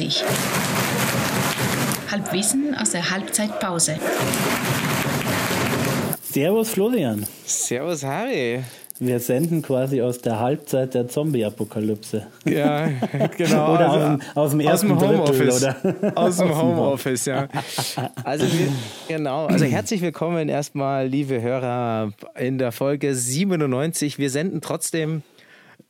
2020. Halbwissen aus der Halbzeitpause. Servus Florian. Servus Harry. Wir senden quasi aus der Halbzeit der Zombie-Apokalypse. Ja, genau. oder also, aus, dem ersten aus dem Homeoffice. Oder? Aus dem Homeoffice, ja. Also wir, genau. Also herzlich willkommen erstmal, liebe Hörer, in der Folge 97. Wir senden trotzdem,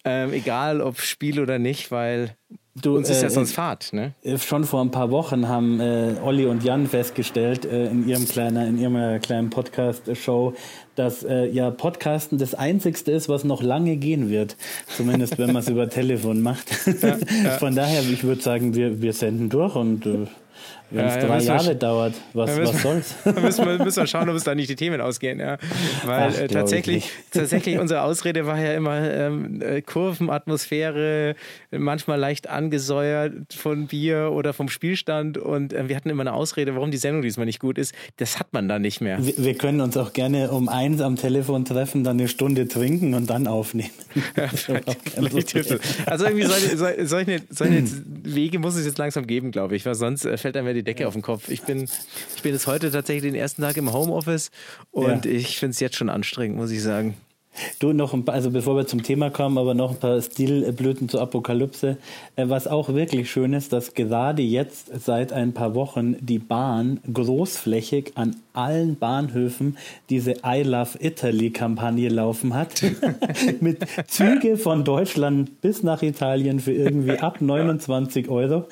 ähm, egal ob Spiel oder nicht, weil Du, Uns ist ja äh, sonst Fahrt, ne? Äh, schon vor ein paar Wochen haben äh, Olli und Jan festgestellt äh, in ihrem kleinen, in ihrer kleinen Podcast-Show, dass äh, ja Podcasten das Einzigste ist, was noch lange gehen wird. Zumindest wenn man es über Telefon macht. Ja, ja. Von daher, ich würde sagen, wir, wir senden durch und äh, wenn es ja, drei Jahre dauert, was, müssen, was soll's? müssen, wir, müssen wir schauen, ob es da nicht die Themen ausgehen. Ja. Weil Ach, äh, tatsächlich, tatsächlich unsere Ausrede war ja immer ähm, äh, Kurvenatmosphäre, manchmal leicht angesäuert von Bier oder vom Spielstand. Und äh, wir hatten immer eine Ausrede, warum die Sendung diesmal nicht gut ist. Das hat man da nicht mehr. Wir, wir können uns auch gerne um eins am Telefon treffen, dann eine Stunde trinken und dann aufnehmen. Ja, also irgendwie solche, solche, solche Wege muss es jetzt langsam geben, glaube ich, weil sonst äh, fällt einem ja die Decke ja. auf den Kopf. Ich bin, ich bin jetzt heute tatsächlich den ersten Tag im Homeoffice und ja. ich finde es jetzt schon anstrengend, muss ich sagen. Du noch ein paar, also bevor wir zum Thema kommen, aber noch ein paar Stilblüten zur Apokalypse. Äh, was auch wirklich schön ist, dass gerade jetzt seit ein paar Wochen die Bahn großflächig an allen Bahnhöfen diese I Love Italy Kampagne laufen hat. Mit Züge von Deutschland bis nach Italien für irgendwie ab 29 Euro.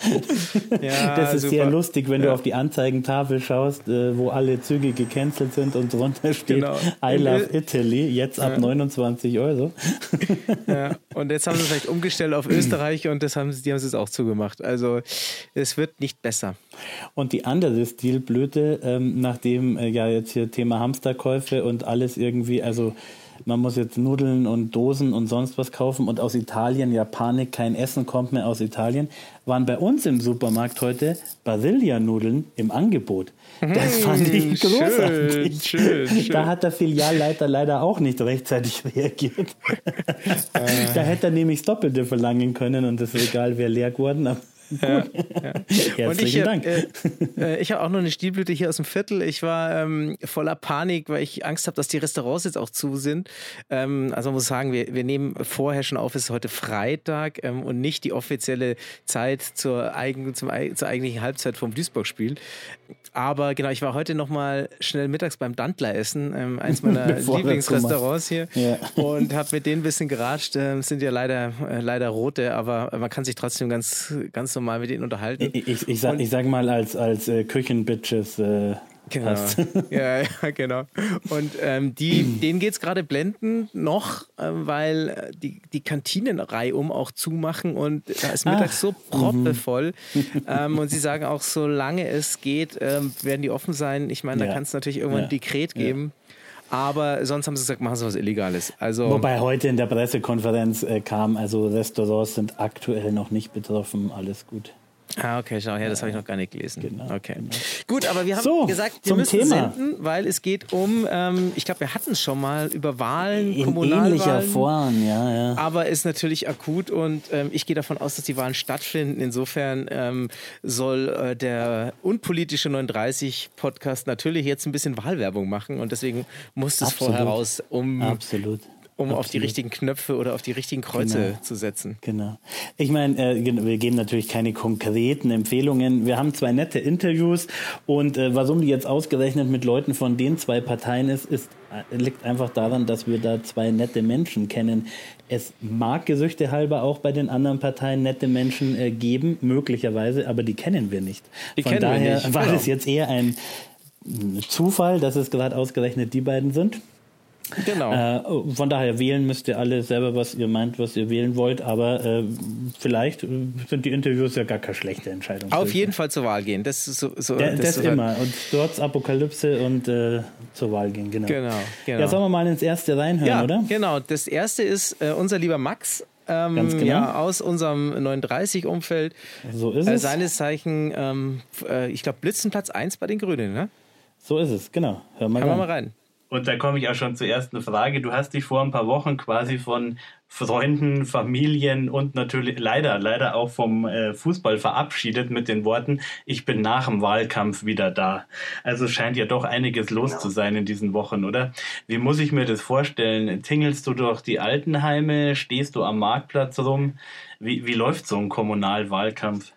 Ja, das ist super. sehr lustig, wenn ja. du auf die Anzeigentafel schaust, äh, wo alle Züge gecancelt sind und drunter steht genau. I Love Italy, jetzt ab ja. 29 Euro. ja. Und jetzt haben sie vielleicht umgestellt auf Österreich und das haben sie, die haben es jetzt auch zugemacht. Also es wird nicht besser. Und die andere Stilblüte, ähm, nachdem äh, ja jetzt hier Thema Hamsterkäufe und alles irgendwie, also man muss jetzt Nudeln und Dosen und sonst was kaufen und aus Italien, ja Panik, kein Essen kommt mehr aus Italien, waren bei uns im Supermarkt heute Basilia-Nudeln im Angebot. Das hm, fand ich großartig. Schön, schön, schön. Da hat der Filialleiter leider auch nicht rechtzeitig reagiert. Äh. da hätte er nämlich das Doppelte verlangen können und das Regal wäre leer geworden. Ja, ja. Herzlichen ich, Dank. Äh, äh, ich habe auch noch eine Stilblüte hier aus dem Viertel. Ich war ähm, voller Panik, weil ich Angst habe, dass die Restaurants jetzt auch zu sind. Ähm, also man muss sagen, wir, wir nehmen vorher schon auf, es ist heute Freitag ähm, und nicht die offizielle Zeit zur, eigen, zum, zur eigentlichen Halbzeit vom Duisburg-Spiel. Aber genau, ich war heute noch mal schnell mittags beim Dantler essen, ähm, eins meiner Lieblingsrestaurants hier, ja. und habe mit denen ein bisschen geratscht. Ähm, sind ja leider, äh, leider rote, aber man kann sich trotzdem ganz, ganz normal mit denen unterhalten. Ich, ich, ich, sag, ich sag mal als, als äh, Küchenbitches äh, Genau. ja, ja, genau. Und ähm, die, denen geht es gerade blendend noch, äh, weil die, die Kantinenreihe um auch zumachen und da ist mittags Ach. so proppevoll. Mhm. ähm, und sie sagen auch, solange es geht, ähm, werden die offen sein. Ich meine, ja. da kann es natürlich irgendwann ja. ein Dekret geben. Aber sonst haben sie gesagt, machen sie was Illegales. Also Wobei heute in der Pressekonferenz äh, kam, also Restaurants sind aktuell noch nicht betroffen, alles gut. Ah, okay, schau her, das habe ich noch gar nicht gelesen. Genau, okay. Genau. Gut, aber wir haben so, gesagt, wir müssen Thema. senden, weil es geht um, ähm, ich glaube, wir hatten es schon mal über Wahlen, In Kommunalwahlen. ähnlicher Form, ja, ja. Aber ist natürlich akut und ähm, ich gehe davon aus, dass die Wahlen stattfinden. Insofern ähm, soll äh, der unpolitische 39 Podcast natürlich jetzt ein bisschen Wahlwerbung machen und deswegen muss es vorher raus, um Absolut um Absolut. auf die richtigen Knöpfe oder auf die richtigen Kreuze genau. zu setzen. Genau. Ich meine, äh, wir geben natürlich keine konkreten Empfehlungen. Wir haben zwei nette Interviews und äh, warum die jetzt ausgerechnet mit Leuten von den zwei Parteien ist, ist äh, liegt einfach daran, dass wir da zwei nette Menschen kennen. Es mag Gesüchte halber auch bei den anderen Parteien nette Menschen äh, geben, möglicherweise, aber die kennen wir nicht. Die Von daher nicht. war genau. es jetzt eher ein Zufall, dass es gerade ausgerechnet die beiden sind. Genau. Äh, von daher wählen müsst ihr alle selber, was ihr meint, was ihr wählen wollt, aber äh, vielleicht sind die Interviews ja gar keine schlechte Entscheidung. Auf jeden Fall zur Wahl gehen. Das ist so, so ja, das, das so immer. Und dort Apokalypse und äh, zur Wahl gehen, genau. Genau, genau. Ja, sollen wir mal ins erste reinhören, ja, oder? Genau. Das erste ist äh, unser lieber Max. Ähm, genau. Ja, aus unserem 39-Umfeld. So ist äh, es. seines Zeichen, ähm, äh, ich glaube, Blitzenplatz 1 bei den Grünen, ne? So ist es, genau. Hör mal Hör rein. Mal rein. Und da komme ich auch schon zur ersten Frage. Du hast dich vor ein paar Wochen quasi von Freunden, Familien und natürlich leider, leider auch vom äh, Fußball verabschiedet mit den Worten, ich bin nach dem Wahlkampf wieder da. Also scheint ja doch einiges los genau. zu sein in diesen Wochen, oder? Wie muss ich mir das vorstellen? Tingelst du durch die Altenheime? Stehst du am Marktplatz rum? Wie, wie läuft so ein Kommunalwahlkampf?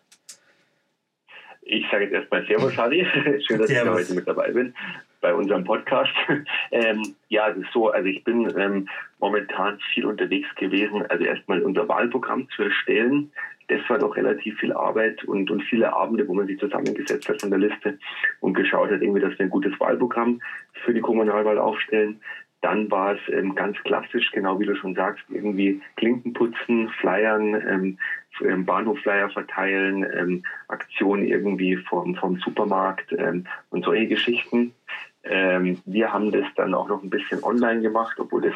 Ich sage jetzt erstmal Servus, Harry. Schön, dass Servus. ich heute mit dabei bin bei unserem Podcast. ähm, ja, es ist so, also ich bin ähm, momentan viel unterwegs gewesen, also erstmal unser Wahlprogramm zu erstellen. Das war doch relativ viel Arbeit und, und viele Abende, wo man sich zusammengesetzt hat von der Liste und geschaut hat, irgendwie, dass wir ein gutes Wahlprogramm für die Kommunalwahl aufstellen. Dann war es ähm, ganz klassisch, genau wie du schon sagst, irgendwie Klinken putzen, Flyern, ähm, ähm, Bahnhofflyer verteilen, ähm, Aktionen irgendwie vom, vom Supermarkt ähm, und solche Geschichten. Ähm, wir haben das dann auch noch ein bisschen online gemacht, obwohl das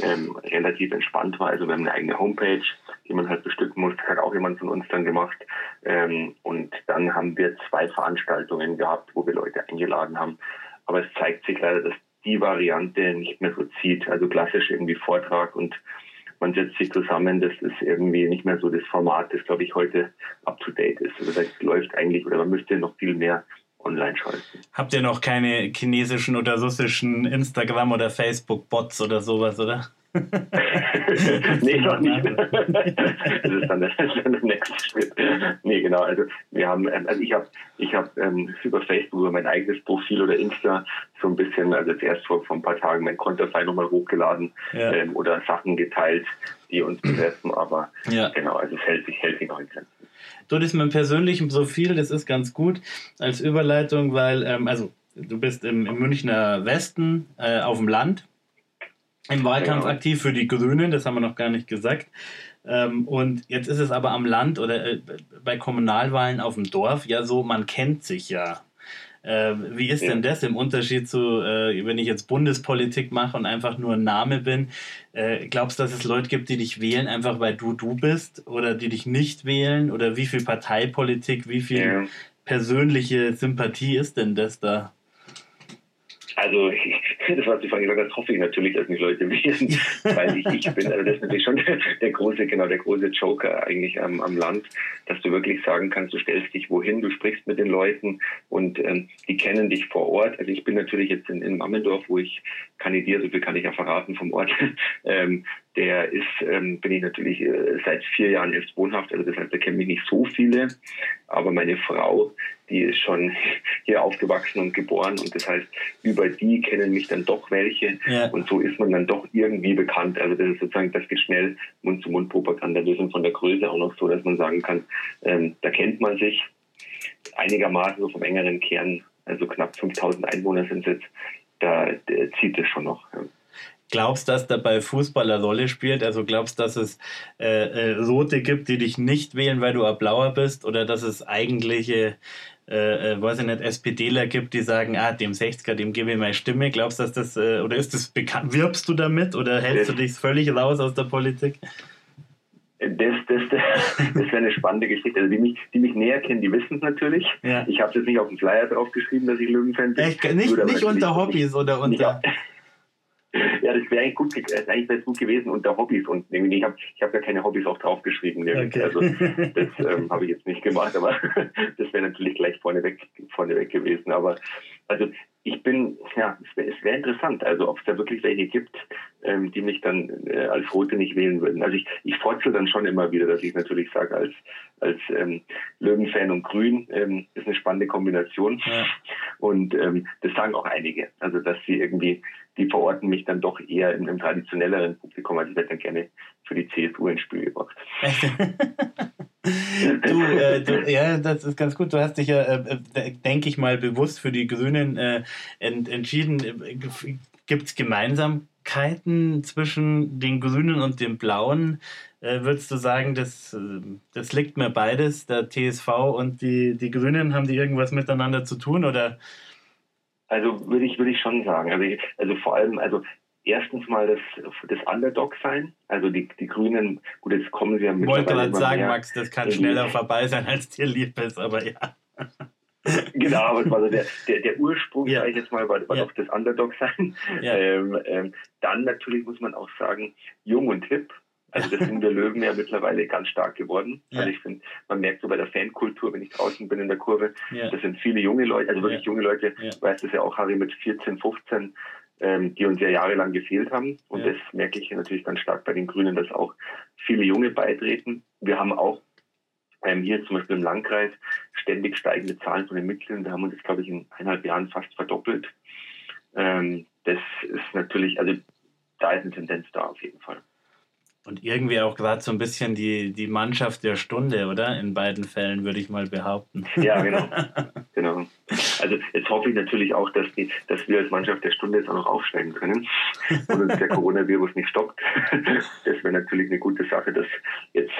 ähm, relativ entspannt war. Also wir haben eine eigene Homepage, die man halt bestücken muss. Das hat auch jemand von uns dann gemacht. Ähm, und dann haben wir zwei Veranstaltungen gehabt, wo wir Leute eingeladen haben. Aber es zeigt sich leider, dass die Variante nicht mehr so zieht. Also klassisch irgendwie Vortrag und man setzt sich zusammen, das ist irgendwie nicht mehr so das Format, das glaube ich heute up to date ist. Also das läuft eigentlich oder man müsste noch viel mehr online schalten. Habt ihr noch keine chinesischen oder russischen Instagram- oder Facebook-Bots oder sowas, oder? nee, noch nicht. das ist dann der, der nächste Schritt. Nee, genau. Also wir haben, ähm, also ich habe ich hab, ähm, über Facebook, über mein eigenes Profil oder Insta so ein bisschen, also jetzt erst vor, vor ein paar Tagen mein Konterfei nochmal hochgeladen ja. ähm, oder Sachen geteilt, die uns betreffen, aber ja. genau, also es hält sich, hält sich noch in Grenzen. Du, das mit dem persönlichen Profil, das ist ganz gut als Überleitung, weil, ähm, also du bist im, im Münchner Westen äh, auf dem Land, im Wahlkampf genau. aktiv für die Grünen, das haben wir noch gar nicht gesagt. Ähm, und jetzt ist es aber am Land oder äh, bei Kommunalwahlen auf dem Dorf ja so, man kennt sich ja. Äh, wie ist ja. denn das im Unterschied zu, äh, wenn ich jetzt Bundespolitik mache und einfach nur ein Name bin? Äh, glaubst du, dass es Leute gibt, die dich wählen, einfach weil du du bist oder die dich nicht wählen? Oder wie viel Parteipolitik, wie viel ja. persönliche Sympathie ist denn das da? Also ich, das, was Sie vorhin gesagt haben, hoffe ich natürlich, dass mich Leute wählen, weil ich ich bin. Also das ist natürlich schon der, der große, genau der große Joker eigentlich am, am Land, dass du wirklich sagen kannst, du stellst dich wohin, du sprichst mit den Leuten und ähm, die kennen dich vor Ort. Also ich bin natürlich jetzt in, in Mammendorf, wo ich kandidiere, so viel kann ich ja verraten vom Ort. ähm, der ist, ähm, bin ich natürlich äh, seit vier Jahren erst wohnhaft, also das heißt, da kennen mich nicht so viele, aber meine Frau, die ist schon hier aufgewachsen und geboren und das heißt, über die kennen mich dann doch welche ja. und so ist man dann doch irgendwie bekannt. Also das ist sozusagen, das geht schnell Mund-zu-Mund-Propaganda. Wir sind von der Größe auch noch so, dass man sagen kann, ähm, da kennt man sich einigermaßen so vom engeren Kern, also knapp 5000 Einwohner sind es jetzt, da zieht es schon noch. Ja. Glaubst du, dass dabei Fußball eine Rolle spielt? Also glaubst du, dass es äh, äh, Rote gibt, die dich nicht wählen, weil du ein Blauer bist? Oder dass es eigentliche, äh, äh, weiß ich nicht, SPDler gibt, die sagen, ah, dem 60er, dem gebe ich meine Stimme. Glaubst du, dass das, äh, oder ist das bekannt? Wirbst du damit oder hältst du dich völlig raus aus der Politik? Das, das, das, das wäre eine spannende Geschichte. Also die mich, die mich näher kennen, die wissen es natürlich. Ja. Ich habe es jetzt nicht auf dem Flyer draufgeschrieben, dass ich Löwenfan bin. Echt? Nicht, nicht unter Hobbys nicht, oder unter... Ja, das wäre eigentlich gut, äh, eigentlich gut gewesen unter Hobbys und ich habe ich hab ja keine Hobbys auch draufgeschrieben. Okay. Also das ähm, habe ich jetzt nicht gemacht, aber das wäre natürlich gleich vorneweg, vorneweg gewesen. Aber also ich bin, ja, es wäre wär interessant, also ob es da wirklich welche gibt, ähm, die mich dann äh, als Rote nicht wählen würden. Also ich, ich forzel dann schon immer wieder, dass ich natürlich sage, als, als ähm, Löwenfan und Grün ähm, ist eine spannende Kombination. Ja. Und ähm, das sagen auch einige. Also dass sie irgendwie, die verorten mich dann doch eher in einem traditionelleren Publikum. Also ich werde dann gerne für die CSU ins Spiel gebracht. du, äh, du, ja, das ist ganz gut. Du hast dich ja, äh, äh denke ich mal, bewusst für die Grünen äh, ent, entschieden. Gibt es Gemeinsamkeiten zwischen den Grünen und den Blauen? Äh, würdest du sagen, das, äh, das liegt mir beides, der TSV und die, die Grünen, haben die irgendwas miteinander zu tun? Oder? Also würde ich, würde ich schon sagen. Also, ich, also vor allem, also erstens mal das, das Underdog sein. Also die, die Grünen, gut, jetzt kommen sie ja mit. Ich wollte gerade sagen, Max, das kann schneller vorbei sein, als dir lieb ist, aber ja. genau, aber es war so der, der, der Ursprung, ja. sage ich jetzt mal, war, war ja. doch das Underdog sein. Ja. Ähm, ähm, dann natürlich muss man auch sagen, jung und hip. Also das sind wir Löwen ja mittlerweile ganz stark geworden. Ja. Also ich finde, man merkt so bei der Fankultur, wenn ich draußen bin in der Kurve, ja. das sind viele junge Leute, also wirklich ja. junge Leute, ja. weiß das ja auch Harry mit 14, 15, ähm, die uns ja jahrelang gefehlt haben. Und das merke ich natürlich ganz stark bei den Grünen, dass auch viele Junge beitreten. Wir haben auch ähm, hier zum Beispiel im Landkreis ständig steigende Zahlen von den Mitgliedern. Wir haben uns jetzt, glaube ich, in eineinhalb Jahren fast verdoppelt. Ähm, das ist natürlich, also da ist eine Tendenz da auf jeden Fall. Und irgendwie auch gerade so ein bisschen die, die Mannschaft der Stunde, oder? In beiden Fällen würde ich mal behaupten. Ja, genau. genau. Also jetzt hoffe ich natürlich auch, dass, die, dass wir als Mannschaft der Stunde jetzt auch noch aufsteigen können und uns der Coronavirus nicht stoppt. Das wäre natürlich eine gute Sache, dass jetzt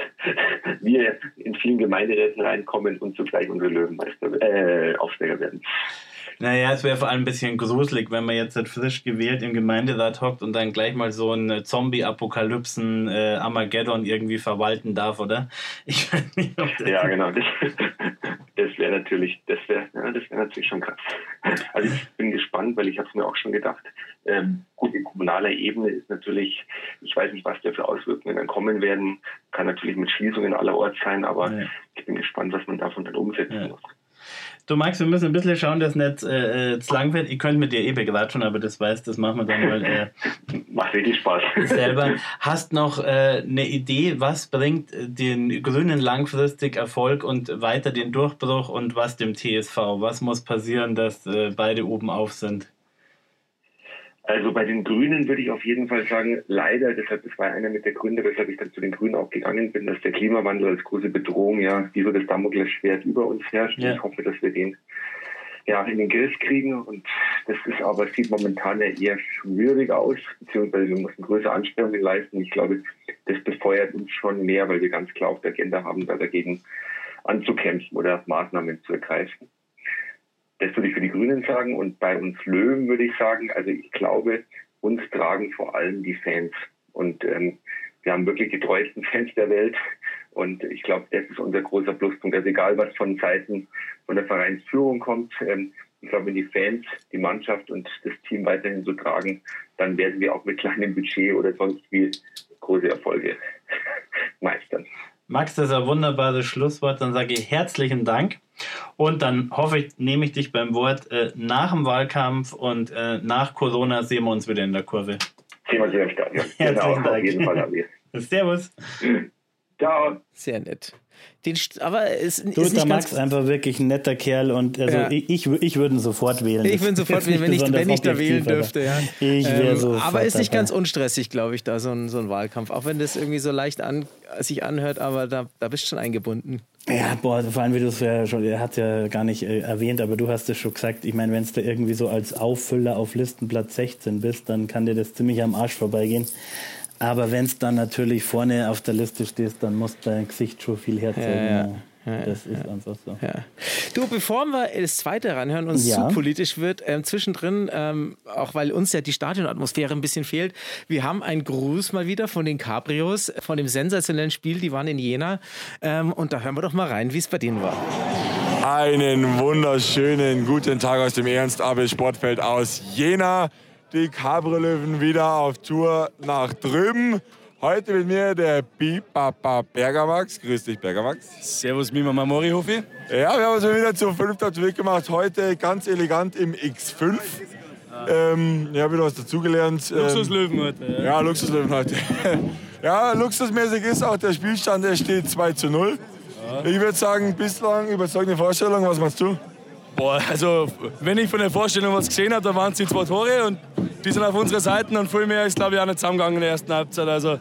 wir in vielen Gemeinderäten reinkommen und zugleich unsere Löwenmeister äh, Aufsteiger werden. Naja, es wäre vor allem ein bisschen gruselig, wenn man jetzt frisch gewählt im Gemeinderat hockt und dann gleich mal so einen Zombie-Apokalypsen äh, Armageddon irgendwie verwalten darf, oder? Ich weiß nicht, ob das Ja, genau. Das, das wäre natürlich, das wäre ja, das wär natürlich schon krass. Also ich bin gespannt, weil ich habe es mir auch schon gedacht. Ähm, gut, in kommunaler Ebene ist natürlich, ich weiß nicht, was da für Auswirkungen dann kommen werden. Kann natürlich mit Schließungen allerorts sein, aber ja. ich bin gespannt, was man davon dann umsetzen ja. muss. Du Max, wir müssen ein bisschen schauen, dass nicht äh, äh, zu lang wird. Ich könnte mit dir eh bequatschen, aber das weißt, das machen wir dann mal. Äh, Macht wirklich Spaß. Selber. Hast noch äh, eine Idee, was bringt den Grünen langfristig Erfolg und weiter den Durchbruch und was dem TSV? Was muss passieren, dass äh, beide oben auf sind? Also bei den Grünen würde ich auf jeden Fall sagen, leider, deshalb, das war einer mit der Gründe, weshalb ich dann zu den Grünen auch gegangen bin, dass der Klimawandel als große Bedrohung ja wie so das Damoklesschwert über uns herrscht. Ja. Ich hoffe, dass wir den ja in den Griff kriegen und das ist aber sieht momentan ja eher schwierig aus, beziehungsweise wir müssen größere Anstrengungen leisten. Ich glaube, das befeuert uns schon mehr, weil wir ganz klar auf der Agenda haben, da dagegen anzukämpfen oder Maßnahmen zu ergreifen. Das würde ich für die Grünen sagen. Und bei uns Löwen würde ich sagen, also ich glaube, uns tragen vor allem die Fans. Und ähm, wir haben wirklich die treuesten Fans der Welt. Und ich glaube, das ist unser großer Pluspunkt. Also egal, was von Seiten von der Vereinsführung kommt, ähm, ich glaube, wenn die Fans die Mannschaft und das Team weiterhin so tragen, dann werden wir auch mit kleinem Budget oder sonst wie große Erfolge meistern. Max, das ist ein wunderbares Schlusswort. Dann sage ich herzlichen Dank. Und dann hoffe ich, nehme ich dich beim Wort. Äh, nach dem Wahlkampf und äh, nach Corona sehen wir uns wieder in der Kurve. Sehen wir uns wieder im Stadion. Herzlichen genau, Dank. Auf jeden Fall. Servus. Ciao. Sehr nett. Den, aber es du, ist der Max einfach wirklich ein netter Kerl und also ja. ich, ich, ich würde ihn sofort wählen. Ich würde sofort wählen, wenn ich, wenn ich da wählen dürfte. Ja. Ich wäre ähm, so. Aber ist nicht ganz unstressig, glaube ich, da so ein, so ein Wahlkampf. Auch wenn das irgendwie so leicht an, sich anhört, aber da, da bist du schon eingebunden. Ja, boah, vor allem wie du es ja schon, er hat ja gar nicht äh, erwähnt, aber du hast es schon gesagt. Ich meine, wenn es da irgendwie so als Auffüller auf Listenplatz 16 bist, dann kann dir das ziemlich am Arsch vorbeigehen. Aber wenn es dann natürlich vorne auf der Liste stehst, dann muss dein Gesicht schon viel herzeigen. Ja, ja. Ja, das ist ja, einfach so. Ja. Du, bevor wir das zweite ranhören und es ja. zu politisch wird, ähm, zwischendrin, ähm, auch weil uns ja die Stadionatmosphäre ein bisschen fehlt, wir haben einen Gruß mal wieder von den Cabrios, von dem sensationellen Spiel, die waren in Jena. Ähm, und da hören wir doch mal rein, wie es bei denen war. Einen wunderschönen guten Tag aus dem Ernst-Abel-Sportfeld aus Jena die Cabrolöwen wieder auf Tour nach drüben. Heute mit mir der Bipapa Bergamax. Grüß dich, Bergamax. Servus, Mima Mamori, Hofi. Ja, wir haben uns wieder zu fünft auf den Weg gemacht. Heute ganz elegant im X5. Ähm, ich habe wieder was dazugelernt. Ähm, Luxuslöwen heute. Ja, ja Luxuslöwen heute. ja, luxusmäßig ist auch der Spielstand, der steht 2 zu 0. Ja. Ich würde sagen, bislang überzeugende Vorstellung. Was machst du? Boah, also wenn ich von der Vorstellung was gesehen habe, da waren es die zwei Tore und die sind auf unserer Seite und viel mehr ist, glaube ich, auch nicht zusammengegangen in der ersten Halbzeit. Also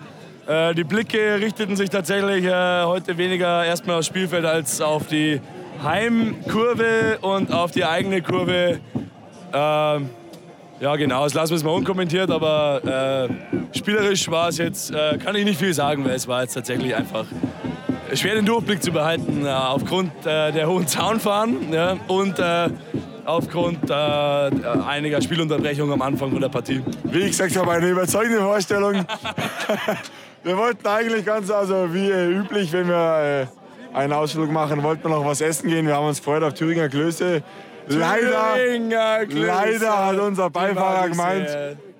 äh, die Blicke richteten sich tatsächlich äh, heute weniger erstmal aufs Spielfeld als auf die Heimkurve und auf die eigene Kurve. Äh, ja, genau, das lassen wir es mal unkommentiert, aber äh, spielerisch war es jetzt, äh, kann ich nicht viel sagen, weil es war jetzt tatsächlich einfach schwer den Durchblick zu behalten, äh, aufgrund äh, der hohen Zaunfahren ja, und aufgrund äh, einiger Spielunterbrechungen am Anfang von der Partie. Wie ich gesagt habe, eine überzeugende Vorstellung. wir wollten eigentlich ganz, also wie üblich, wenn wir einen Ausflug machen, wollten wir noch was essen gehen. Wir haben uns gefreut auf Thüringer Klöße. Leider, leider hat unser Beifahrer gemeint,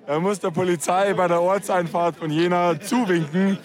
er muss der Polizei bei der Ortseinfahrt von Jena zuwinken.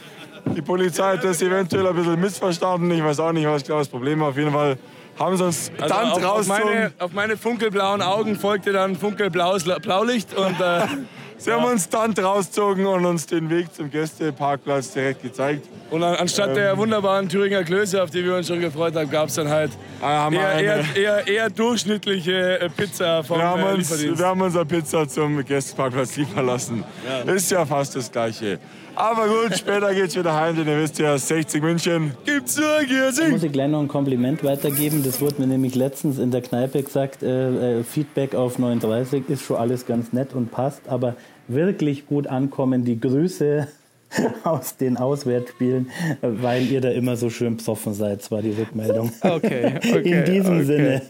Die Polizei hat das eventuell ein bisschen missverstanden. Ich weiß auch nicht, was das Problem war. Auf jeden Fall haben sie uns also dann auf, auf, meine, auf meine funkelblauen Augen folgte dann funkelblaues Blaulicht und äh, Sie haben uns dann rausgezogen und uns den Weg zum Gästeparkplatz direkt gezeigt. Und anstatt ähm, der wunderbaren Thüringer Klöße, auf die wir uns schon gefreut haben, gab es dann halt ah, eher, eher, eher, eher, durchschnittliche äh, Pizza vom wir haben, äh, uns, wir haben unsere Pizza zum Gästeparkplatz liefern lassen. Ja. Ist ja fast das Gleiche. Aber gut, später geht's wieder heim, denn ihr wisst ja, 60 München gibt's nur Giersing. Ich muss ich gleich noch ein Kompliment weitergeben. Das wurde mir nämlich letztens in der Kneipe gesagt. Äh, äh, Feedback auf 39 ist schon alles ganz nett und passt, aber wirklich gut ankommen die Grüße aus den Auswärtsspielen, weil ihr da immer so schön besoffen seid, war die Rückmeldung. Okay, okay In diesem okay. Sinne.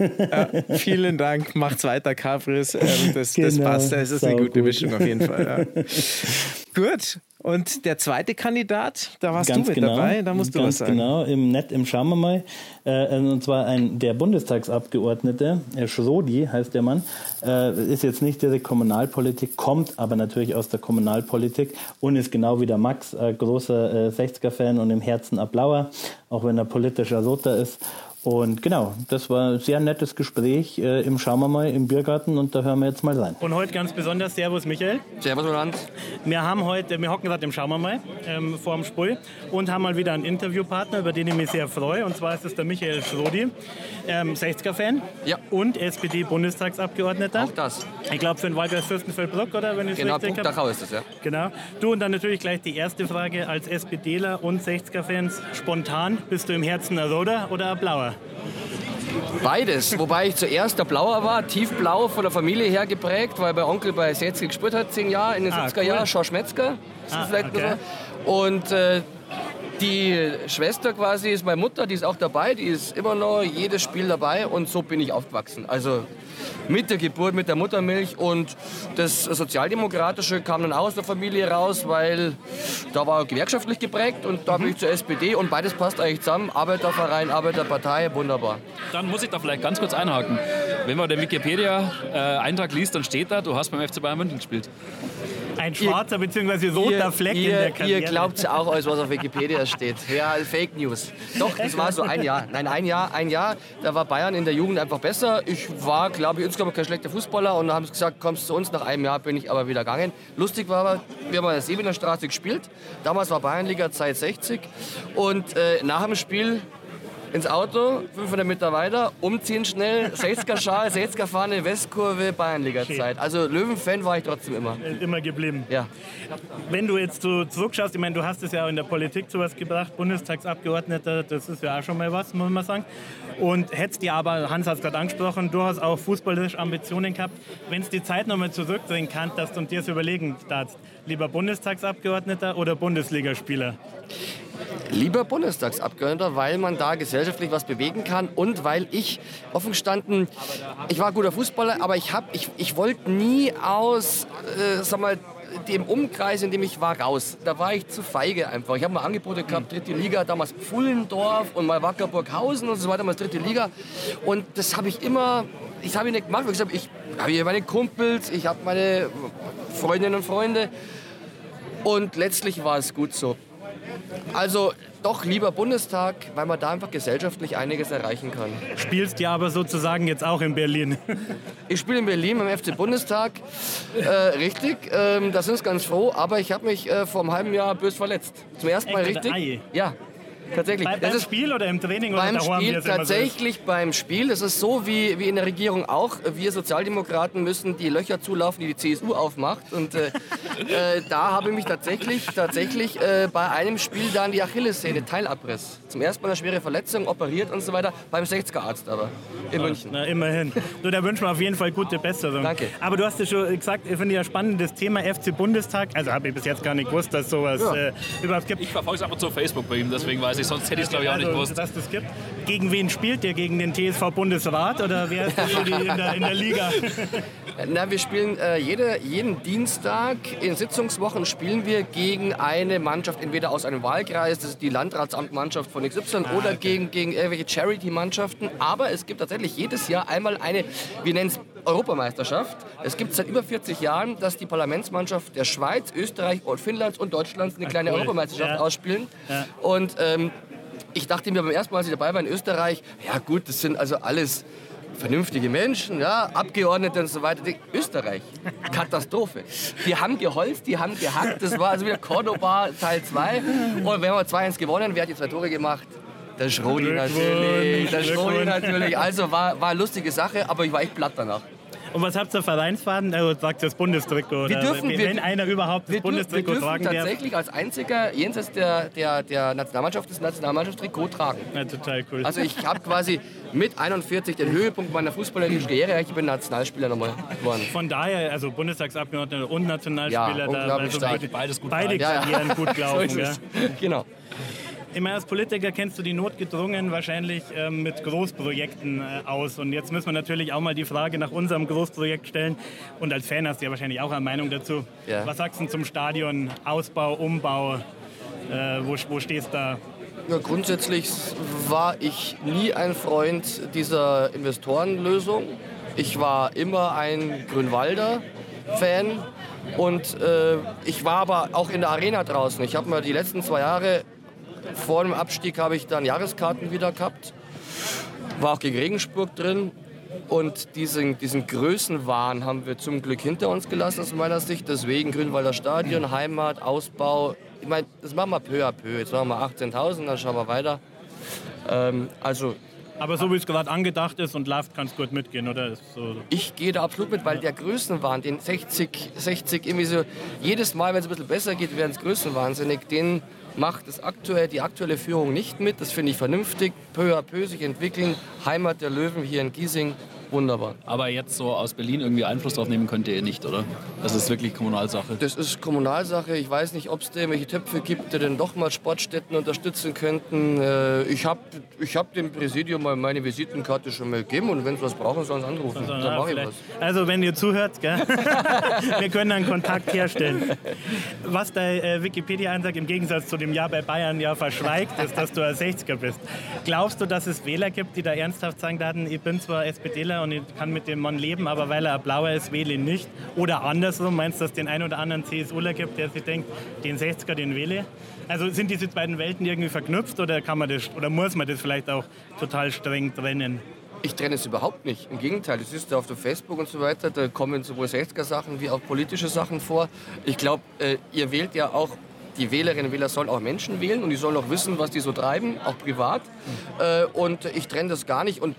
Ja, vielen Dank, macht's weiter, Capris. Ähm, das, genau, das passt, das ist eine gute gut. Mischung auf jeden Fall. Ja. Gut, und der zweite Kandidat, da warst Ganz du mit genau, dabei, da musst du was sagen. Genau, im Net im Schauen wir mal. Äh, und zwar ein, der Bundestagsabgeordnete, Herr Schrodi heißt der Mann, äh, ist jetzt nicht direkt Kommunalpolitik, kommt aber natürlich aus der Kommunalpolitik und ist genau wie der Max äh, großer äh, 60er-Fan und im Herzen Ablauer, auch wenn er politischer Soter ist. Und genau, das war ein sehr nettes Gespräch äh, im Schauen wir mal im Biergarten und da hören wir jetzt mal rein. Und heute ganz besonders Servus Michael. Servus Roland. Wir haben heute, wir hocken gerade im Schauen wir mal ähm, vor dem Spul und haben mal wieder einen Interviewpartner, über den ich mich sehr freue. Und zwar ist es der Michael Schrodi, ähm, 60er-Fan ja. und SPD-Bundestagsabgeordneter. Auch das. Ich glaube für den Wahlkreis Fürstenfeldbruck, oder? Wenn genau, richtig Dachau ist es, ja. Genau. Du und dann natürlich gleich die erste Frage als SPDler und 60er-Fans. Spontan, bist du im Herzen ein Roder oder ein Blauer? Beides, wobei ich zuerst der Blauer war, tiefblau von der Familie her geprägt, weil mein Onkel bei Setzke gespielt hat, zehn Jahre, in den ah, 70er cool. Jahren, Schorsch Metzger. Ah, okay. Und äh, die Schwester quasi ist meine Mutter, die ist auch dabei, die ist immer noch jedes Spiel dabei und so bin ich aufgewachsen. Also mit der Geburt, mit der Muttermilch und das Sozialdemokratische kam dann auch aus der Familie raus, weil da war gewerkschaftlich geprägt und da mhm. bin ich zur SPD und beides passt eigentlich zusammen. Arbeiterverein, Arbeiterpartei, wunderbar. Dann muss ich da vielleicht ganz kurz einhaken. Wenn man den Wikipedia-Eintrag liest, dann steht da, du hast beim FC Bayern München gespielt. Ein schwarzer bzw. roter Fleck ihr, in der Karriere. Ihr glaubt auch alles, was auf Wikipedia steht. Ja, Fake News. Doch, das war so ein Jahr. Nein, ein Jahr, ein Jahr. Da war Bayern in der Jugend einfach besser. Ich war, glaube ich, insgesamt kein schlechter Fußballer und dann haben sie gesagt, kommst zu uns. Nach einem Jahr bin ich aber wieder gegangen. Lustig war aber, wir haben in der Sebener Straße gespielt. Damals war Bayernliga Zeit 60 und äh, nach dem Spiel ins Auto, 500 Meter weiter, umziehen schnell, 60er Schal, 60er Fahne, Westkurve, Bayernliga-Zeit. Also Löwen-Fan war ich trotzdem immer. Äh, immer geblieben. Ja. Wenn du jetzt so zurückschaust, ich meine, du hast es ja auch in der Politik zu was gebracht, Bundestagsabgeordneter, das ist ja auch schon mal was, muss man sagen. Und hättest dir aber, Hans hat es gerade angesprochen, du hast auch fußballische Ambitionen gehabt. Wenn es die Zeit nochmal zurückdrehen kann, dass du dir das überlegen darfst, lieber Bundestagsabgeordneter oder Bundesligaspieler? Lieber Bundestagsabgeordneter, weil man da gesellschaftlich was bewegen kann und weil ich offen gestanden, ich war guter Fußballer, aber ich, ich, ich wollte nie aus, äh, sag mal, dem Umkreis, in dem ich war, raus. Da war ich zu feige einfach. Ich habe mal Angebote gehabt, dritte Liga, damals Pfullendorf und mal Wackerburghausen und so weiter, damals dritte Liga. Und das habe ich immer, ich habe nicht gemacht, ich habe hier meine Kumpels, ich habe meine Freundinnen und Freunde. Und letztlich war es gut so. Also doch lieber Bundestag, weil man da einfach gesellschaftlich einiges erreichen kann. Spielst ja aber sozusagen jetzt auch in Berlin. Ich spiele in Berlin beim FC Bundestag. Äh, richtig, ähm, da sind ganz froh. Aber ich habe mich äh, vor einem halben Jahr bös verletzt. Zum ersten Mal richtig. Ja, tatsächlich. Bei, beim Spiel oder im Training? Beim oder Spiel, tatsächlich so beim Spiel. Das ist so wie, wie in der Regierung auch. Wir Sozialdemokraten müssen die Löcher zulaufen, die die CSU aufmacht. Und äh, äh, da habe ich mich tatsächlich, tatsächlich äh, bei einem Spiel dann die Achillessehne, Teilabriss. Zum ersten Mal eine schwere Verletzung, operiert und so weiter. Beim 60er Arzt aber, in München. Na, immerhin. Du, da wünschen wir auf jeden Fall gute Besserung. Danke. Aber du hast ja schon gesagt, ich finde ja spannendes Thema FC Bundestag. Also habe ich bis jetzt gar nicht gewusst, dass sowas ja. äh, überhaupt gibt. Ich verfolge es aber zu Facebook bei ihm, deswegen weiß ich, sonst hätte ich es glaube ich auch nicht also, gewusst. Dass das gibt. Gegen wen spielt der? Gegen den TSV Bundesrat oder wer ist das in, der, in der Liga? Na, wir spielen äh, jede, jeden Dienstag in Sitzungswochen spielen wir gegen eine Mannschaft, entweder aus einem Wahlkreis, das ist die Landratsamtmannschaft von XY, ah, oder okay. gegen, gegen irgendwelche Charity-Mannschaften. Aber es gibt tatsächlich jedes Jahr einmal eine, wir nennen es Europameisterschaft. Es gibt seit über 40 Jahren, dass die Parlamentsmannschaft der Schweiz, Österreich, Finnlands und Deutschlands eine kleine cool. Europameisterschaft ja. ausspielen. Ja. Und ähm, ich dachte mir beim ersten Mal, als ich dabei war in Österreich, ja gut, das sind also alles vernünftige Menschen, ja, Abgeordnete und so weiter. Österreich, Katastrophe. Die haben geholzt, die haben gehackt. Das war also wieder Cordoba Teil 2. Und wir haben 2-1 gewonnen. Wer hat die zwei Tore gemacht? Der Schrodi natürlich. Der Schrodi natürlich. Also war, war eine lustige Sache, aber ich war echt platt danach. Und was habt ihr Vereinsfaden? Also sagt das Bundestrikot. Wir dürfen, wenn wir, einer überhaupt das Bundestrikot tragen darf. tatsächlich als einziger jenseits der, der, der Nationalmannschaft das Nationalmannschaftstrikot tragen. Ja, total cool. Also ich habe quasi mit 41 den Höhepunkt meiner fußballerischen Karriere. Ich bin Nationalspieler nochmal geworden. Von daher, also Bundestagsabgeordneter und Nationalspieler, ja, da, also stark. beides gut beide Karrieren ja, gut laufen. so ja. Genau. Immer als Politiker kennst du die notgedrungen wahrscheinlich ähm, mit Großprojekten äh, aus. Und jetzt müssen wir natürlich auch mal die Frage nach unserem Großprojekt stellen. Und als Fan hast du ja wahrscheinlich auch eine Meinung dazu. Ja. Was sagst du zum Stadion, Ausbau, Umbau? Äh, wo, wo stehst du da? Ja, grundsätzlich war ich nie ein Freund dieser Investorenlösung. Ich war immer ein Grünwalder-Fan. Und äh, ich war aber auch in der Arena draußen. Ich habe mir die letzten zwei Jahre vor dem Abstieg habe ich dann Jahreskarten wieder gehabt. War auch gegen Regensburg drin. Und diesen, diesen Größenwahn haben wir zum Glück hinter uns gelassen aus meiner Sicht. Deswegen Grünwalder Stadion, Heimat, Ausbau. Ich meine, das machen wir peu à peu. Jetzt machen wir 18.000, dann schauen wir weiter. Ähm, also aber so wie es gerade angedacht ist und läuft, kannst du gut mitgehen, oder? So ich gehe da absolut mit, weil der Größenwahn, den 60, 60 irgendwie so, jedes Mal, wenn es ein bisschen besser geht, werden es Größenwahnsinnig, den macht das aktuell, die aktuelle Führung nicht mit. Das finde ich vernünftig. Peu à peu sich entwickeln. Heimat der Löwen hier in Giesing wunderbar. Aber jetzt so aus Berlin irgendwie Einfluss drauf nehmen könnt ihr nicht, oder? Das ist wirklich Kommunalsache. Das ist Kommunalsache. Ich weiß nicht, ob es da irgendwelche Töpfe gibt, die denn doch mal Sportstätten unterstützen könnten. Äh, ich habe ich hab dem Präsidium mal meine Visitenkarte schon mal gegeben und wenn sie was brauchen, sollen sie anrufen. Also, Dann mache ich was. Also wenn ihr zuhört, gell? wir können einen Kontakt herstellen. Was der äh, Wikipedia-Einsatz im Gegensatz zu dem Jahr bei Bayern ja verschweigt, ist, dass du ein 60er bist. Glaubst du, dass es Wähler gibt, die da ernsthaft sagen ich bin zwar SPDler, und ich kann mit dem Mann leben, aber weil er Blauer ist, wähle ihn nicht. Oder andersrum, meinst du, dass es den einen oder anderen CSUler gibt, der sich denkt, den 60er, den wähle? Also sind diese beiden Welten irgendwie verknüpft oder, kann man das, oder muss man das vielleicht auch total streng trennen? Ich trenne es überhaupt nicht. Im Gegenteil, das ist auf der Facebook und so weiter, da kommen sowohl 60er-Sachen wie auch politische Sachen vor. Ich glaube, äh, ihr wählt ja auch die Wählerinnen und Wähler sollen auch Menschen wählen und die sollen auch wissen, was die so treiben, auch privat. Äh, und ich trenne das gar nicht. Und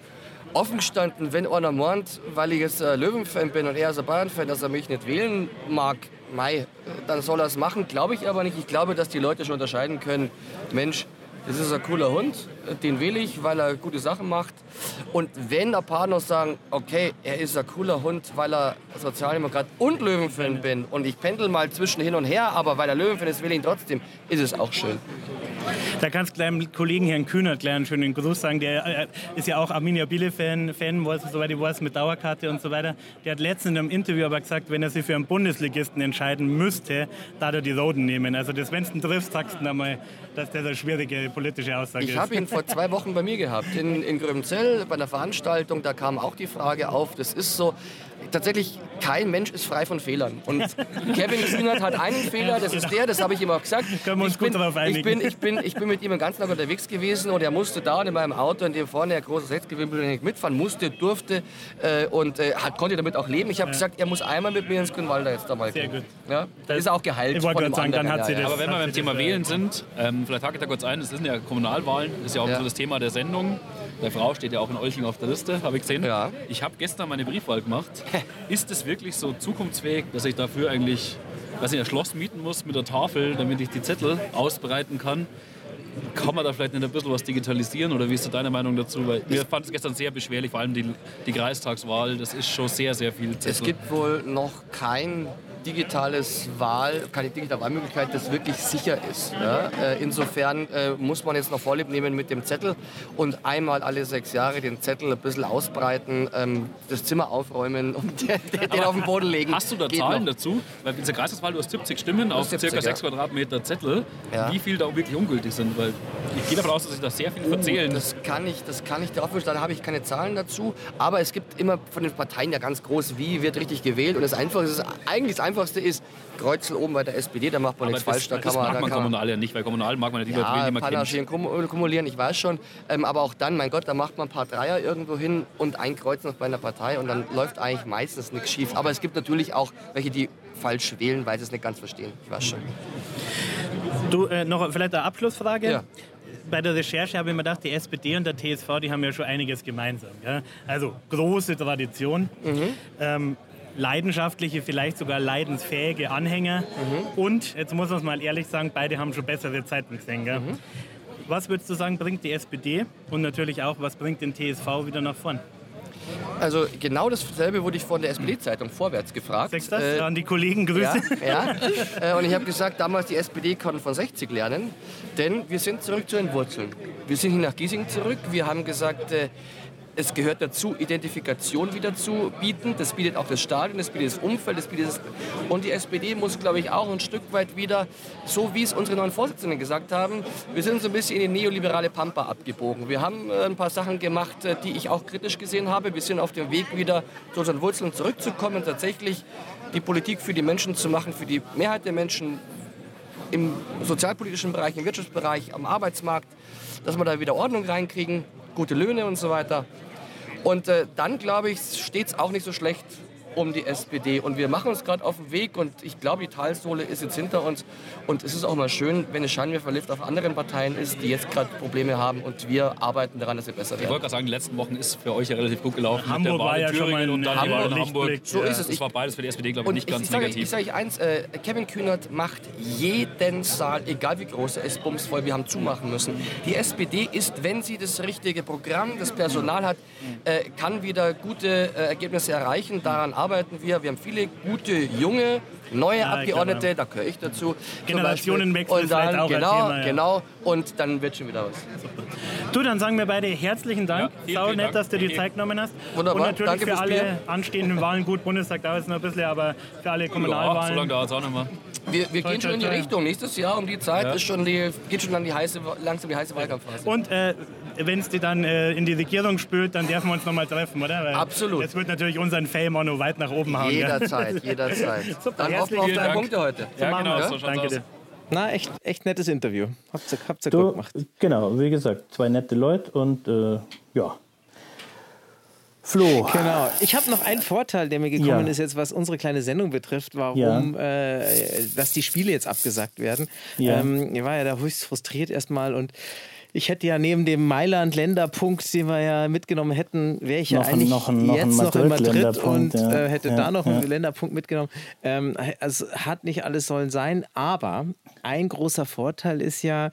offen gestanden, wenn einer meint, weil ich jetzt Löwenfan bin und er ist ein Bayern-Fan, dass er mich nicht wählen mag, Mai, dann soll er es machen. Glaube ich aber nicht. Ich glaube, dass die Leute schon unterscheiden können, Mensch, das ist ein cooler Hund, den wähle ich, weil er gute Sachen macht. Und wenn ein paar noch sagen, okay, er ist ein cooler Hund, weil er Sozialdemokrat und Löwenfan bin und ich pendel mal zwischen hin und her, aber weil er Löwenfan ist, will ich ihn trotzdem, ist es auch schön. Da kannst du deinem Kollegen Herrn Kühnert einen schönen Gruß sagen. Der äh, ist ja auch Arminia Bielefeld-Fan, Fan, soweit ich weiß, mit Dauerkarte und so weiter. Der hat letztens in einem Interview aber gesagt, wenn er sich für einen Bundesligisten entscheiden müsste, da er die Roden nehmen. Also das, wenn du ihn triffst, sagst du mal, dass das eine schwierige politische Aussage ich ist. Ich habe ihn vor zwei Wochen bei mir gehabt, in, in Gröbenzell, bei einer Veranstaltung. Da kam auch die Frage auf, das ist so, tatsächlich kein Mensch ist frei von Fehlern. Und Kevin Kühnert hat einen Fehler, das ist der, das habe ich ihm auch gesagt. Können wir uns ich bin, gut darauf einigen. Ich bin, ich, bin, ich bin mit ihm den ganzen Tag unterwegs gewesen und er musste da in meinem Auto, in dem vorne ein großes nicht mitfahren, musste, durfte äh, und äh, hat, konnte damit auch leben. Ich habe ja. gesagt, er muss einmal mit mir ins Grünwalder jetzt da mal Sehr gut. Ja? Das ist auch geheilt ich von dem sagen, dann hat sie das, Aber wenn wir beim Thema Wählen sind, ähm, vielleicht hake ich da kurz ein, es sind ja Kommunalwahlen, das ist ja auch ja. so das Thema der Sendung. Meine Frau steht ja auch in Olching auf der Liste, habe ich gesehen. Ja. Ich habe gestern meine Briefwahl gemacht. ist es wirklich so zukunftsfähig, dass ich dafür eigentlich weiß nicht, ein Schloss mieten muss mit der Tafel, damit ich die Zettel ausbreiten kann? Kann man da vielleicht nicht ein bisschen was digitalisieren oder wie ist deine Meinung dazu? Weil wir fanden es gestern sehr beschwerlich, vor allem die, die Kreistagswahl. Das ist schon sehr, sehr viel Zettel. Es gibt wohl noch kein digitales Wahl, keine digitale Wahlmöglichkeit, das wirklich sicher ist. Ja? Äh, insofern äh, muss man jetzt noch Vorlieb nehmen mit dem Zettel und einmal alle sechs Jahre den Zettel ein bisschen ausbreiten, ähm, das Zimmer aufräumen und den, den auf den Boden legen. Hast du da Geht Zahlen noch. dazu? Weil in der Kreiswahl du hast 70 Stimmen auf 70, ca. 6 ja. Quadratmeter Zettel. Ja. Wie viel da wirklich ungültig sind? Weil ich gehe davon aus, dass sich da sehr viel verzählen. Uh, das kann ich, das kann ich dir aufwischen, da habe ich keine Zahlen dazu. Aber es gibt immer von den Parteien ja ganz groß, wie wird richtig gewählt. Und das Einfachste, eigentlich das Einfachste ist, Kreuzel oben bei der SPD, da macht man Aber nichts das, falsch. Da das kann man, mag man kommunal ja nicht, weil kommunal mag man ja lieber ja, wen man kennt. kumulieren, ich weiß schon. Ähm, aber auch dann, mein Gott, da macht man ein paar Dreier irgendwo hin und ein Kreuz noch bei einer Partei und dann läuft eigentlich meistens nichts schief. Aber es gibt natürlich auch welche, die falsch wählen, weil sie es nicht ganz verstehen. Ich weiß schon. Du, äh, noch vielleicht eine Abschlussfrage. Ja bei der Recherche habe ich mir gedacht, die SPD und der TSV, die haben ja schon einiges gemeinsam. Ja? Also große Tradition, mhm. ähm, leidenschaftliche, vielleicht sogar leidensfähige Anhänger mhm. und, jetzt muss man es mal ehrlich sagen, beide haben schon bessere Zeiten gesehen. Mhm. Was würdest du sagen, bringt die SPD und natürlich auch, was bringt den TSV wieder nach vorn? Also genau dasselbe wurde ich von der SPD-Zeitung vorwärts gefragt. Sechst das? Äh, an die Kollegen Grüße. Ja, ja. Äh, und ich habe gesagt, damals die SPD kann von 60 lernen, denn wir sind zurück zu den Wurzeln. Wir sind hier nach Giesing zurück. Wir haben gesagt, äh, es gehört dazu, Identifikation wieder zu bieten. Das bietet auch das Stadion, das bietet das Umfeld, das bietet das und die SPD muss, glaube ich, auch ein Stück weit wieder, so wie es unsere neuen Vorsitzenden gesagt haben, wir sind so ein bisschen in die neoliberale Pampa abgebogen. Wir haben äh, ein paar Sachen gemacht, äh, die ich auch kritisch gesehen habe. Wir sind auf dem Weg wieder zu unseren Wurzeln zurückzukommen, tatsächlich die Politik für die Menschen zu machen, für die Mehrheit der Menschen im sozialpolitischen Bereich, im Wirtschaftsbereich, am Arbeitsmarkt, dass wir da wieder Ordnung reinkriegen gute Löhne und so weiter. Und äh, dann, glaube ich, steht es auch nicht so schlecht um die SPD. Und wir machen uns gerade auf den Weg und ich glaube, die Talsohle ist jetzt hinter uns. Und es ist auch mal schön, wenn es Scheinwerferlift auf anderen Parteien ist, die jetzt gerade Probleme haben und wir arbeiten daran, dass wir besser werden. Ich wollte gerade sagen, die letzten Wochen ist für euch ja relativ gut gelaufen. Hamburg war ja schon mal und dann Hamburg, Hamburg. So ist es. Das war beides für die SPD, glaube ich, nicht ganz ich sage, negativ. Ich sage euch eins, äh, Kevin Kühnert macht jeden Saal, egal wie groß er ist, bumsvoll. Wir haben zumachen müssen. Die SPD ist, wenn sie das richtige Programm, das Personal hat, äh, kann wieder gute äh, Ergebnisse erreichen. Daran arbeiten wir. Wir haben viele gute, junge, neue ja, Abgeordnete, genau. da gehöre ich dazu. Generationenwechsel und dann, auch genau, Thema, ja. genau, und dann wird schon wieder was. Super. Du, dann sagen wir beide herzlichen Dank. Ja, Sau nett, dass du dir Zeit genommen hast. Wunderbar. Und natürlich Danke für alle Bier. anstehenden Wahlen, gut, Bundestag dauert es noch ein bisschen, aber für alle Kommunalwahlen. Ja, so lange dauert es auch nicht mehr. Wir, wir gehen schon in die Richtung. Nächstes Jahr um die Zeit ja. ist schon die, geht schon dann die heiße, langsam die heiße Wahlkampfphase. Und äh, wenn es die dann äh, in die Regierung spült, dann dürfen wir uns noch mal treffen, oder? Weil Absolut. Das wird natürlich unseren Fame auch noch weit nach oben hauen. Jederzeit, ja. jederzeit. Super, dann hoffen wir auf deine Punkte heute. Ja, genau, so Danke dir. Na, echt, echt nettes Interview. Habt ihr, habt ihr gut gemacht. Genau, wie gesagt, zwei nette Leute und äh, ja. Flo. Genau. Ich habe noch einen Vorteil, der mir gekommen ja. ist jetzt, was unsere kleine Sendung betrifft, warum, ja. äh, dass die Spiele jetzt abgesagt werden. Ja. Ähm, ich war ja da höchst frustriert erstmal und ich hätte ja neben dem Mailand-Länderpunkt, den wir ja mitgenommen hätten, wäre ich ja eigentlich noch ein, noch jetzt noch in Madrid und ja. äh, hätte ja, da noch einen Länderpunkt mitgenommen. Ähm, also hat nicht alles sollen sein, aber ein großer Vorteil ist ja,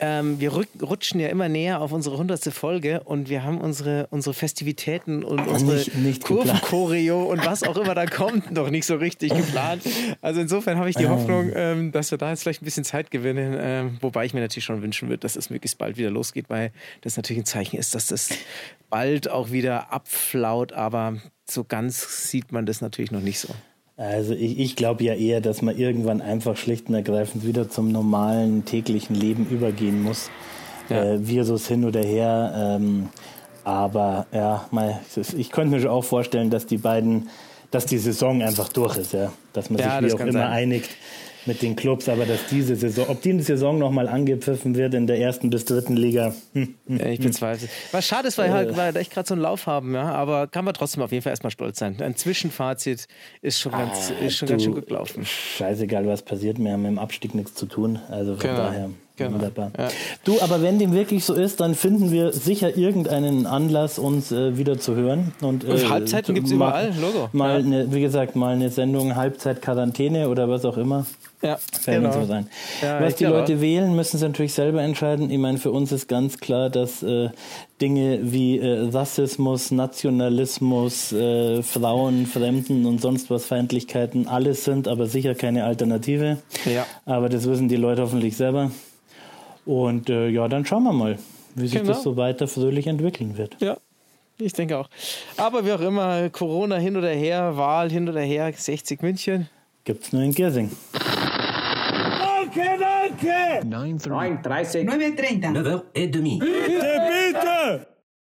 ähm, wir rutschen ja immer näher auf unsere hundertste Folge und wir haben unsere, unsere Festivitäten und unsere nicht, nicht Kurvenchoreo und was auch immer da kommt, noch nicht so richtig geplant. Also insofern habe ich die ähm. Hoffnung, ähm, dass wir da jetzt vielleicht ein bisschen Zeit gewinnen, ähm, wobei ich mir natürlich schon wünschen würde, dass es möglichst bald wieder losgeht, weil das natürlich ein Zeichen ist, dass das bald auch wieder abflaut, aber so ganz sieht man das natürlich noch nicht so. Also ich, ich glaube ja eher, dass man irgendwann einfach schlicht und ergreifend wieder zum normalen täglichen Leben übergehen muss. Ja. Äh, Virus hin oder her. Ähm, aber ja, mal, ich könnte mir schon auch vorstellen, dass die beiden, dass die Saison einfach durch ist, ja. Dass man ja, sich wie auch immer sein. einigt mit den Clubs, aber dass diese Saison, ob die Saison nochmal angepfiffen wird in der ersten bis dritten Liga. Hm, hm, ja, ich bezweifle. Was schade ist, weil, halt, äh. weil echt gerade so einen Lauf haben, ja, aber kann man trotzdem auf jeden Fall erstmal stolz sein. Ein Zwischenfazit ist schon, ganz, ah, ist schon du, ganz schön gut gelaufen. Scheißegal, was passiert, wir haben mit dem Abstieg nichts zu tun. Also von genau. daher. Genau. Wunderbar. Ja. Du, aber wenn dem wirklich so ist, dann finden wir sicher irgendeinen Anlass, uns äh, wieder zu hören. Und, äh, Halbzeiten gibt es überall, Logo. Mal, ja. eine, wie gesagt, mal eine Sendung Halbzeit Halbzeit-Quarantäne oder was auch immer. Ja, genau. so sein. Ja, was die Leute auch. wählen, müssen sie natürlich selber entscheiden. Ich meine, für uns ist ganz klar, dass äh, Dinge wie äh, Rassismus, Nationalismus, äh, Frauen, Fremden und sonst was Feindlichkeiten alles sind, aber sicher keine Alternative. Ja. Aber das wissen die Leute hoffentlich selber. Und äh, ja, dann schauen wir mal, wie sich genau. das so weiter fröhlich entwickeln wird. Ja, ich denke auch. Aber wie auch immer, Corona hin oder her, Wahl hin oder her, 60 München. Gibt's nur in Giersing. Danke, danke! 9.30. 9.30. 9.30. 9h30.